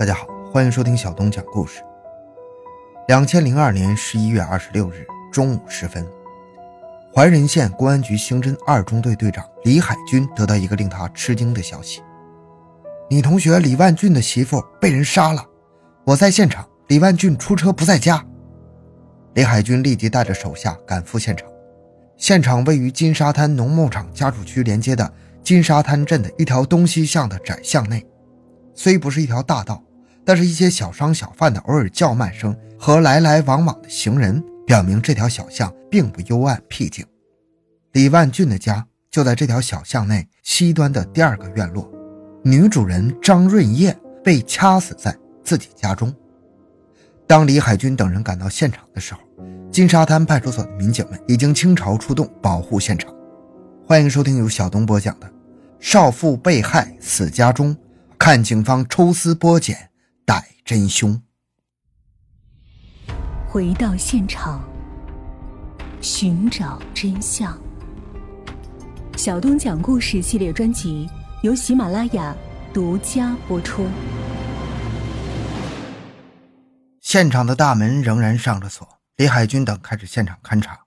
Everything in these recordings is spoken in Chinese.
大家好，欢迎收听小东讲故事。两千零二年十一月二十六日中午时分，怀仁县公安局刑侦二中队队长李海军得到一个令他吃惊的消息：你同学李万俊的媳妇被人杀了。我在现场，李万俊出车不在家。李海军立即带着手下赶赴现场。现场位于金沙滩农牧场家属区连接的金沙滩镇的一条东西向的窄巷内，虽不是一条大道。但是，一些小商小贩的偶尔叫卖声和来来往往的行人，表明这条小巷并不幽暗僻静。李万俊的家就在这条小巷内西端的第二个院落，女主人张润叶被掐死在自己家中。当李海军等人赶到现场的时候，金沙滩派出所的民警们已经倾巢出动保护现场。欢迎收听由小东播讲的《少妇被害死家中》，看警方抽丝剥茧。逮真凶，回到现场，寻找真相。小东讲故事系列专辑由喜马拉雅独家播出。现场的大门仍然上着锁，李海军等开始现场勘查。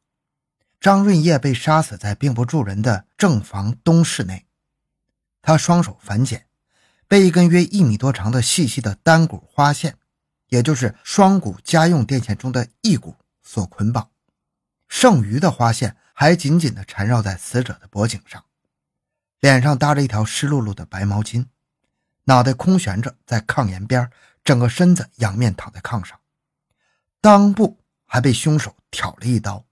张润叶被杀死在并不住人的正房东室内，他双手反剪。被一根约一米多长的细细的单股花线，也就是双股家用电线中的一股所捆绑，剩余的花线还紧紧地缠绕在死者的脖颈上，脸上搭着一条湿漉漉的白毛巾，脑袋空悬着在炕沿边，整个身子仰面躺在炕上，裆部还被凶手挑了一刀，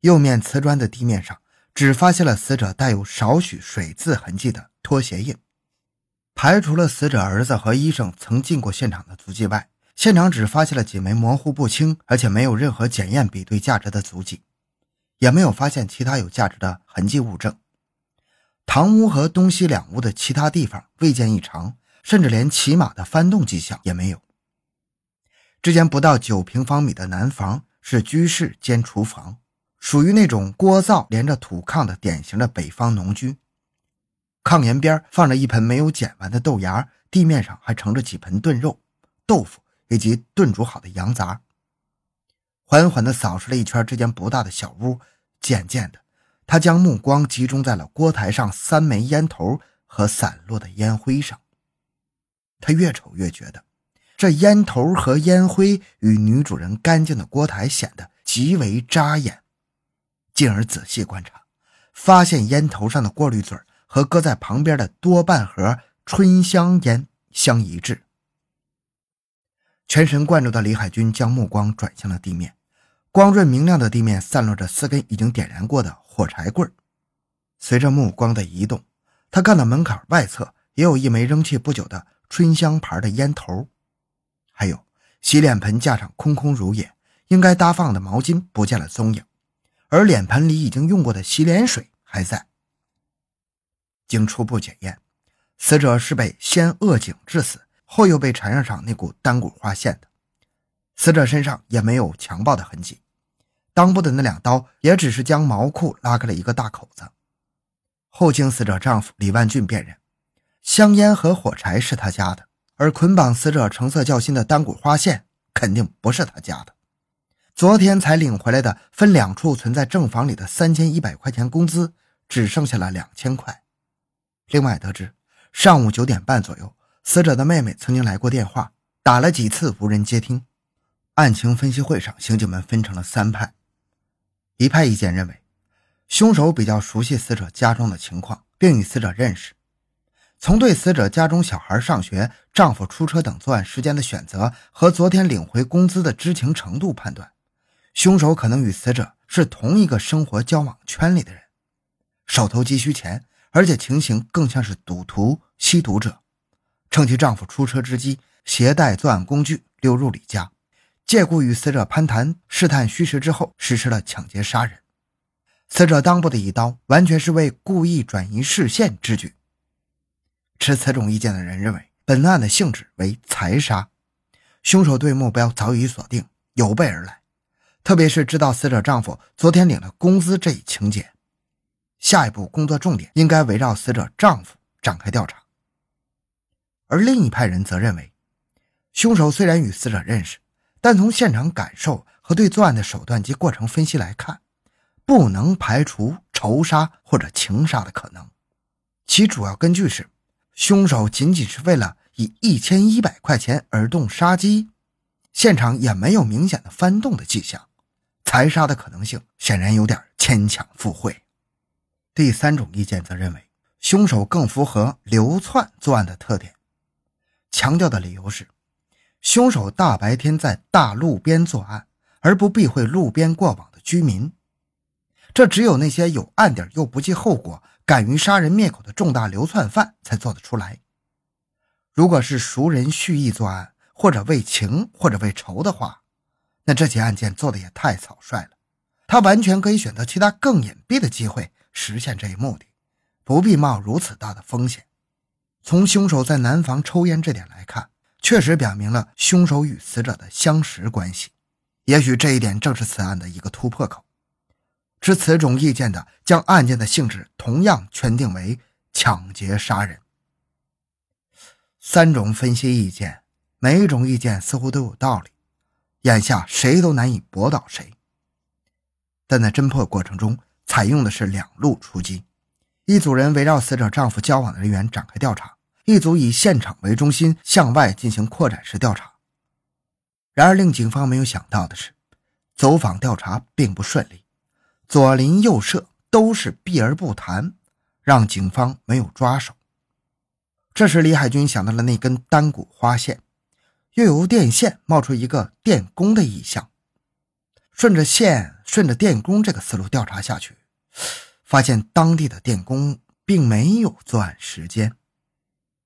右面瓷砖的地面上只发现了死者带有少许水渍痕迹的拖鞋印。排除了死者儿子和医生曾进过现场的足迹外，现场只发现了几枚模糊不清，而且没有任何检验比对价值的足迹，也没有发现其他有价值的痕迹物证。堂屋和东西两屋的其他地方未见异常，甚至连骑马的翻动迹象也没有。这间不到九平方米的南房是居室兼厨房，属于那种锅灶连着土炕的典型的北方农居。炕沿边放着一盆没有剪完的豆芽，地面上还盛着几盆炖肉、豆腐以及炖煮好的羊杂。缓缓地扫视了一圈这间不大的小屋，渐渐的，他将目光集中在了锅台上三枚烟头和散落的烟灰上。他越瞅越觉得，这烟头和烟灰与女主人干净的锅台显得极为扎眼。进而仔细观察，发现烟头上的过滤嘴和搁在旁边的多半盒春香烟相一致。全神贯注的李海军将目光转向了地面，光润明亮的地面散落着四根已经点燃过的火柴棍随着目光的移动，他看到门槛外侧也有一枚扔弃不久的春香牌的烟头，还有洗脸盆架上空空如也，应该搭放的毛巾不见了踪影，而脸盆里已经用过的洗脸水还在。经初步检验，死者是被先扼颈致死，后又被缠上上那股单股花线的。死者身上也没有强暴的痕迹，裆部的那两刀也只是将毛裤拉开了一个大口子。后经死者丈夫李万俊辨认，香烟和火柴是他家的，而捆绑死者成色较新的单股花线肯定不是他家的。昨天才领回来的分两处存在正房里的三千一百块钱工资，只剩下了两千块。另外得知，上午九点半左右，死者的妹妹曾经来过电话，打了几次无人接听。案情分析会上，刑警们分成了三派。一派意见认为，凶手比较熟悉死者家中的情况，并与死者认识。从对死者家中小孩上学、丈夫出车等作案时间的选择和昨天领回工资的知情程度判断，凶手可能与死者是同一个生活交往圈里的人，手头急需钱。而且情形更像是赌徒、吸毒者，趁其丈夫出车之机，携带作案工具溜入李家，借故与死者攀谈，试探虚实之后，实施了抢劫杀人。死者裆部的一刀，完全是为故意转移视线之举。持此种意见的人认为，本案的性质为财杀，凶手对目标早已锁定，有备而来。特别是知道死者丈夫昨天领了工资这一情节。下一步工作重点应该围绕死者丈夫展开调查，而另一派人则认为，凶手虽然与死者认识，但从现场感受和对作案的手段及过程分析来看，不能排除仇杀或者情杀的可能。其主要根据是，凶手仅仅是为了以一千一百块钱而动杀机，现场也没有明显的翻动的迹象，财杀的可能性显然有点牵强附会。第三种意见则认为，凶手更符合流窜作案的特点，强调的理由是，凶手大白天在大路边作案，而不避讳路边过往的居民，这只有那些有案底又不计后果。敢于杀人灭口的重大流窜犯才做得出来。如果是熟人蓄意作案，或者为情，或者为仇的话，那这起案件做的也太草率了。他完全可以选择其他更隐蔽的机会实现这一目的，不必冒如此大的风险。从凶手在南房抽烟这点来看，确实表明了凶手与死者的相识关系。也许这一点正是此案的一个突破口。持此种意见的，将案件的性质同样圈定为抢劫杀人。三种分析意见，每一种意见似乎都有道理，眼下谁都难以驳倒谁。但在侦破过程中，采用的是两路出击：一组人围绕死者丈夫交往的人员展开调查，一组以现场为中心向外进行扩展式调查。然而，令警方没有想到的是，走访调查并不顺利。左邻右舍都是避而不谈，让警方没有抓手。这时，李海军想到了那根单股花线，又由电线冒出一个电工的意象。顺着线，顺着电工这个思路调查下去，发现当地的电工并没有作案时间。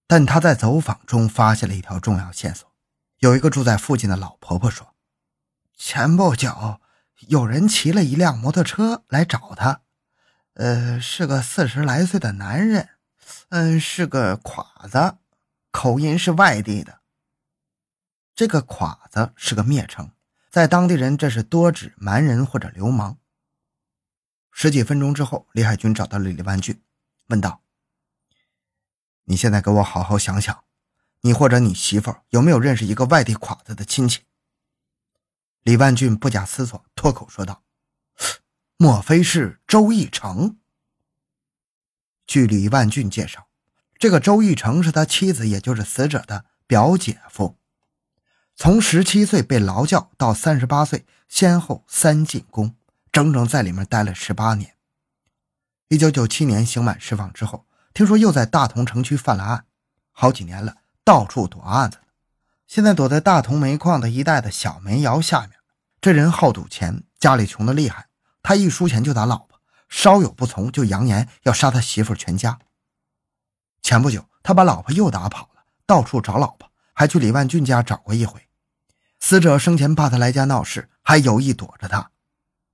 但他在走访中发现了一条重要线索：有一个住在附近的老婆婆说，前不久。有人骑了一辆摩托车来找他，呃，是个四十来岁的男人，嗯，是个侉子，口音是外地的。这个侉子是个蔑称，在当地人这是多指蛮人或者流氓。十几分钟之后，李海军找到了李万俊，问道：“你现在给我好好想想，你或者你媳妇有没有认识一个外地侉子的亲戚？”李万俊不假思索，脱口说道：“莫非是周义成？”据李万俊介绍，这个周义成是他妻子，也就是死者的表姐夫。从十七岁被劳教到三十八岁，先后三进宫，整整在里面待了十八年。一九九七年刑满释放之后，听说又在大同城区犯了案，好几年了，到处躲案子。现在躲在大同煤矿的一带的小煤窑下面。这人好赌钱，家里穷的厉害。他一输钱就打老婆，稍有不从就扬言要杀他媳妇全家。前不久，他把老婆又打跑了，到处找老婆，还去李万俊家找过一回。死者生前怕他来家闹事，还有意躲着他。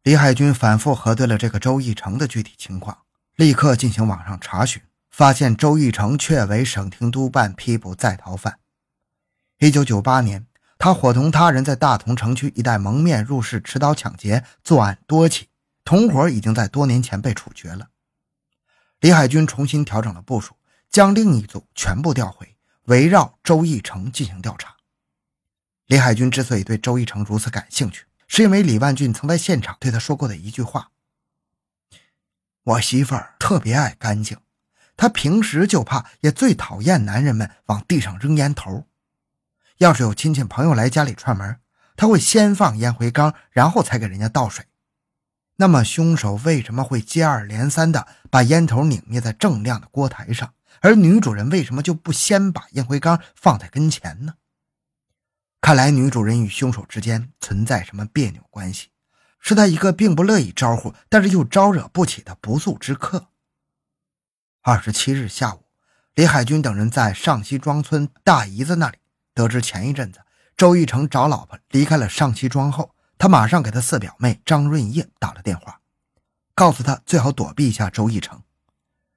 李海军反复核对了这个周义成的具体情况，立刻进行网上查询，发现周义成确为省厅督办批捕在逃犯。一九九八年，他伙同他人在大同城区一带蒙面入室、持刀抢劫作案多起，同伙已经在多年前被处决了。李海军重新调整了部署，将另一组全部调回，围绕周义成进行调查。李海军之所以对周义成如此感兴趣，是因为李万俊曾在现场对他说过的一句话：“我媳妇儿特别爱干净，她平时就怕，也最讨厌男人们往地上扔烟头。”要是有亲戚朋友来家里串门，他会先放烟灰缸，然后才给人家倒水。那么，凶手为什么会接二连三的把烟头拧灭在正亮的锅台上，而女主人为什么就不先把烟灰缸放在跟前呢？看来，女主人与凶手之间存在什么别扭关系，是他一个并不乐意招呼，但是又招惹不起的不速之客。二十七日下午，李海军等人在上西庄村大姨子那里。得知前一阵子周玉成找老婆离开了上西庄后，他马上给他四表妹张润叶打了电话，告诉他最好躲避一下周义成。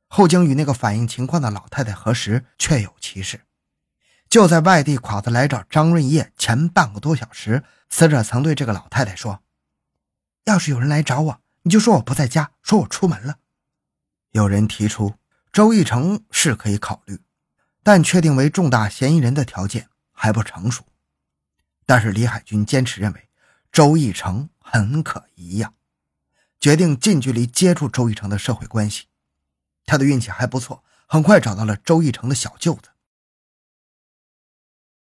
后经与那个反映情况的老太太核实，确有其事。就在外地侉子来找张润叶前半个多小时，死者曾对这个老太太说：“要是有人来找我，你就说我不在家，说我出门了。”有人提出周义成是可以考虑，但确定为重大嫌疑人的条件。还不成熟，但是李海军坚持认为周义成很可疑呀，决定近距离接触周义成的社会关系。他的运气还不错，很快找到了周义成的小舅子。